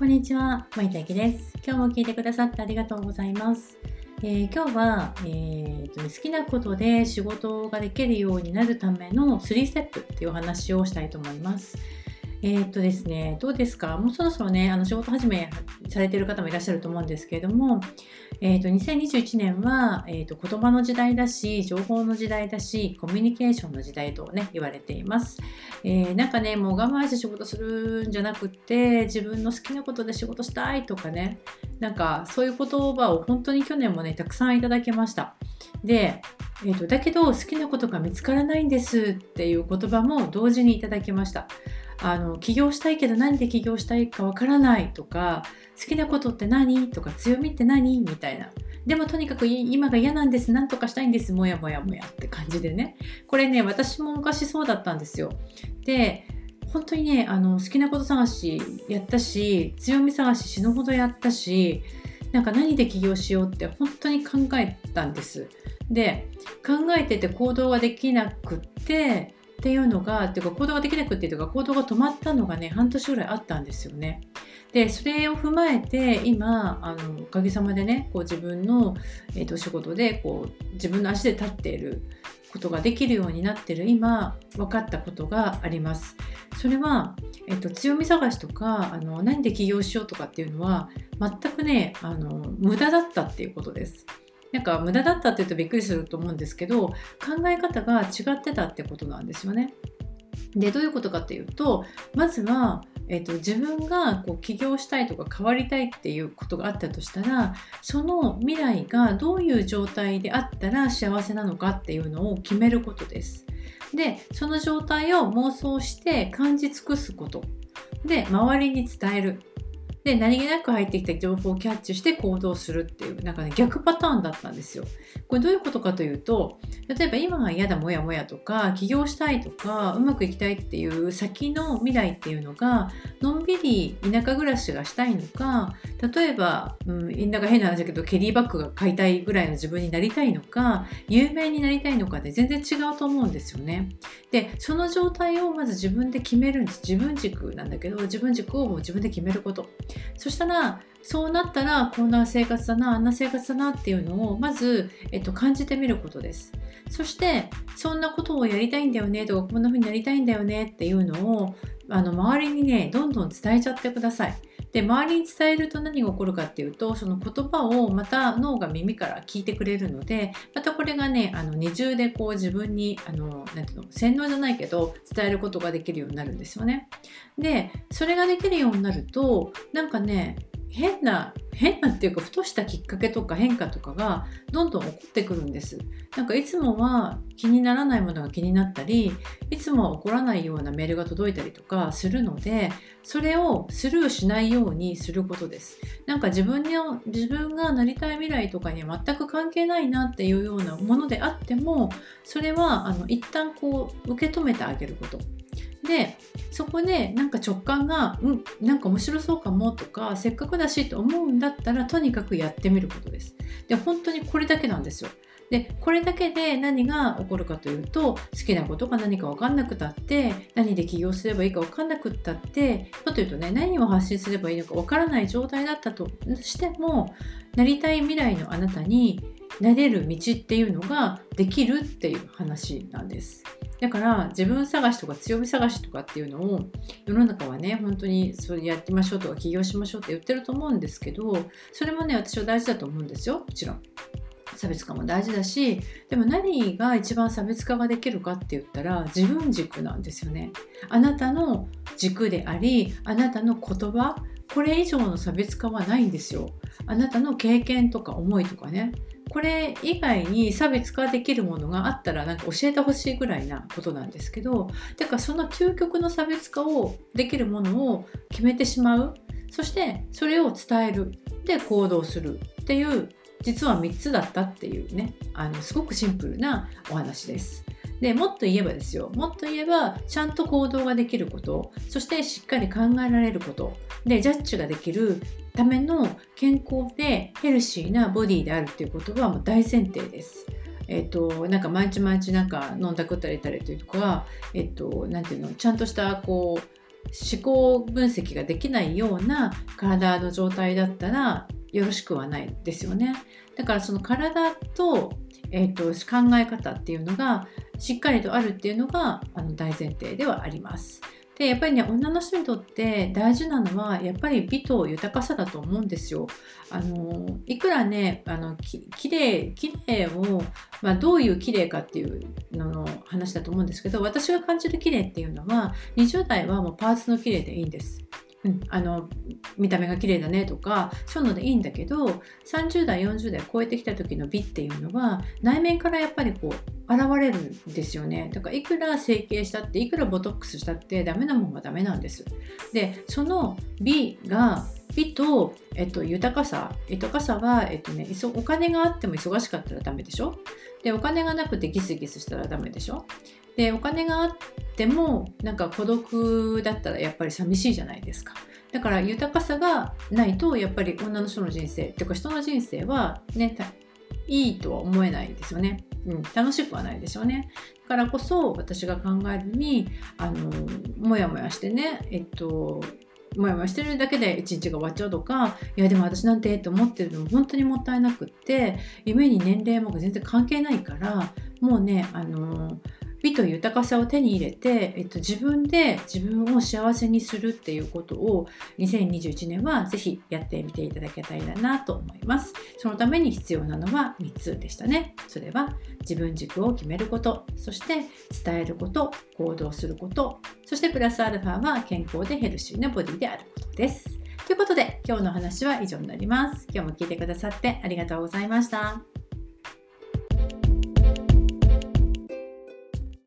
こんにちは、森田ゆです。今日も聞いてくださってありがとうございます。えー、今日は、えーと、ね好きなことで仕事ができるようになるための3ステップっていうお話をしたいと思います。え、っとですね、どうですか？もうそろそろね、あの仕事始めされている方もいらっしゃると思うんですけれども、えー、っと2021年は、えー、っと言葉の時代だし、情報の時代だし、コミュニケーションの時代とね、言われています。えー、なんかね、もう我慢して仕事するんじゃなくて、自分の好きなことで仕事したいとかね、なんかそういう言葉を本当に去年もね、たくさんいただきました。で、えーとだけど好きなことが見つからないんですっていう言葉も同時にいただきました。あの起業したいけど何で起業したいかわからないとか好きなことって何とか強みって何みたいな。でもとにかく今が嫌なんです何とかしたいんですもやもやもやって感じでね。これね私も昔そうだったんですよ。で本当にねあの好きなこと探しやったし強み探し死ぬほどやったしなんか何で起業しようって本当に考えたんです。で考えてて行動ができなくってっていうのが、っていうか行動ができなくっていうか行動が止まったのがね、半年ぐらいあったんですよね。で、それを踏まえて、今、あの、おかげさまでね、こう自分の、えー、と仕事で、こう、自分の足で立っていることができるようになってる今、分かったことがあります。それは、えっ、と、強み探しとか、あの、何で起業しようとかっていうのは、全くね、あの、無駄だったっていうことです。なんか無駄だったって言うとびっくりすると思うんですけど考え方が違ってたってことなんですよね。でどういうことかっていうとまずは、えーと、自分がこう起業したいとか変わりたいっていうことがあったとしたらその未来がどういう状態であったら幸せなのかっていうのを決めることです。でその状態を妄想して感じ尽くすことで周りに伝えるで何気なく入ってきた情報をキャッチして行動するっていうなんかね逆パターンだったんですよ。これどういうことかというと例えば今が嫌だもやもやとか起業したいとかうまくいきたいっていう先の未来っていうのがのんびり田舎暮らしがしたいのか例えば、うん、なんか変な話だけどケリーバッグが買いたいぐらいの自分になりたいのか有名になりたいのかで全然違うと思うんですよね。でその状態をまず自分で決めるんです自分軸なんだけど自分軸をもう自分で決めること。そしたらそうなったらこんな生活だなあんな生活だなっていうのをまず、えっと、感じてみることです。そしてそんなことをやりたいんだよねとかこんな風になりたいんだよねっていうのをあの周りにねどんどん伝えちゃってください。で周りに伝えると何が起こるかっていうとその言葉をまた脳が耳から聞いてくれるのでまたこれがねあの二重でこう自分にあのなていうの洗脳じゃないけど伝えることができるようになるんですよね。でそれができるようになるとなんかね変な変なっていうかふとしたきっかけとか変化とかがどんどん起こってくるんです。なんかいつもは気にならないものが気になったりいつもは起こらないようなメールが届いたりとかするのでそれをスルーしないようにすることです。なんか自分の自分がなりたい未来とかには全く関係ないなっていうようなものであってもそれはあの一旦こう受け止めてあげること。でそこでなんか直感がうんなんか面白そうかもとかせっかくだしと思うんだったらとにかくやってみることですで本当にこれだけなんですよでこれだけで何が起こるかというと好きなことが何か分かんなくたって何で起業すればいいか分かんなくったってもっと言うとね何を発信すればいいのか分からない状態だったとしてもなりたい未来のあなたになれる道っていうのができるっていう話なんです。だから自分探しとか強み探しとかっていうのを世の中はね本当にそれやってみましょうとか起業しましょうって言ってると思うんですけどそれもね私は大事だと思うんですよもちろん。差別化も大事だしでも何が一番差別化ができるかって言ったら自分軸なんですよね。あなたの軸でありあなたの言葉これ以上の差別化はないんですよ。あなたの経験とか思いとかね。これ以外に差別化できるものがあったらなんか教えてほしいぐらいなことなんですけどだかその究極の差別化をできるものを決めてしまう。そしてそれを伝える。で行動するっていう実は3つだったっていうね。あのすごくシンプルなお話です。でもっと言えばですよ。もっと言えばちゃんと行動ができること。そしてしっかり考えられること。でジャッジができるための健康でヘルシーなボディであるっていうことはもう大前提です。えっ、と、なんか毎日毎日なんか飲んだくったりたりというか、えっ、と、なんていうの、ちゃんとしたこう、思考分析ができないような体の状態だったらよろしくはないですよね。だからその体と,、えーと、考え方っていうのがしっかりとあるっていうのがあの大前提ではあります。でやっぱりね女の人にとって大事なのはやっぱり美と豊かさだと思うんですよ。あのいくらねあのききれいきれいを、まあ、どういうきれいかっていうのの話だと思うんですけど私が感じるきれいっていうのは20代はもうパーツのきれいでいいんです。うん、あの見た目が綺麗だねとかそういうのでいいんだけど30代40代超えてきた時の美っていうのは内面からやっぱりこう現れるんですよね。だからいくら整形したっていくらボトックスしたってダメなもんはダメなんです。でその美が美と、えっと、豊かさ。豊かさは、えっとね、お金があっても忙しかったらダメでしょ？でお金がなくてギスギスしたらダメでしょ？でお金があってもなんか孤独だったらやっぱり寂しいじゃないですか。だから豊かさがないとやっぱり女の人の人生っていうか人の人生はねいいとは思えないですよね、うん、楽しくはないでしょうね。だからこそ私が考えるにあのもやもやしてねえっともやもやしてるだけで一日が終わっちゃうとかいやでも私なんてって思ってるの本当にもったいなくって夢に年齢も全然関係ないからもうねあの美と豊かさを手に入れて、えっと、自分で自分を幸せにするっていうことを2021年はぜひやってみていただけたらなと思います。そのために必要なのは3つでしたね。それは自分軸を決めること、そして伝えること、行動すること、そしてプラスアルファは健康でヘルシーなボディであることです。ということで今日の話は以上になります。今日も聞いてくださってありがとうございました。